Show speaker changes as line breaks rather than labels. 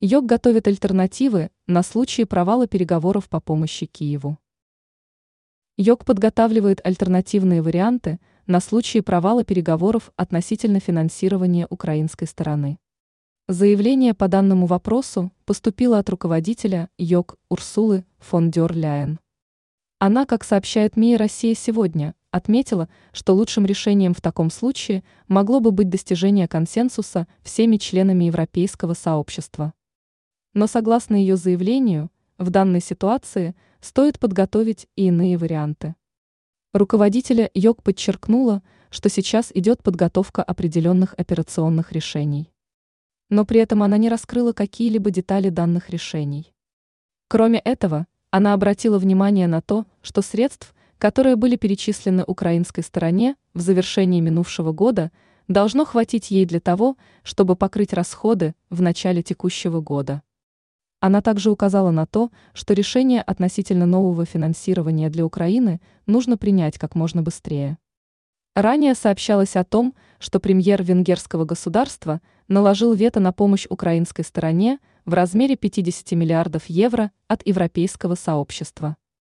ЙОК готовит альтернативы на случай провала переговоров по помощи Киеву. ЙОК подготавливает альтернативные варианты на случай провала переговоров относительно финансирования украинской стороны. Заявление по данному вопросу поступило от руководителя ЙОК Урсулы фон дер Ляйен. Она, как сообщает МИИ «Россия сегодня», отметила, что лучшим решением в таком случае могло бы быть достижение консенсуса всеми членами европейского сообщества. Но согласно ее заявлению, в данной ситуации стоит подготовить и иные варианты. Руководителя ЙОК подчеркнула, что сейчас идет подготовка определенных операционных решений. Но при этом она не раскрыла какие-либо детали данных решений. Кроме этого, она обратила внимание на то, что средств, которые были перечислены украинской стороне в завершении минувшего года, должно хватить ей для того, чтобы покрыть расходы в начале текущего года. Она также указала на то, что решение относительно нового финансирования для Украины нужно принять как можно быстрее. Ранее сообщалось о том, что премьер венгерского государства наложил вето на помощь украинской стороне в размере 50 миллиардов евро от Европейского сообщества.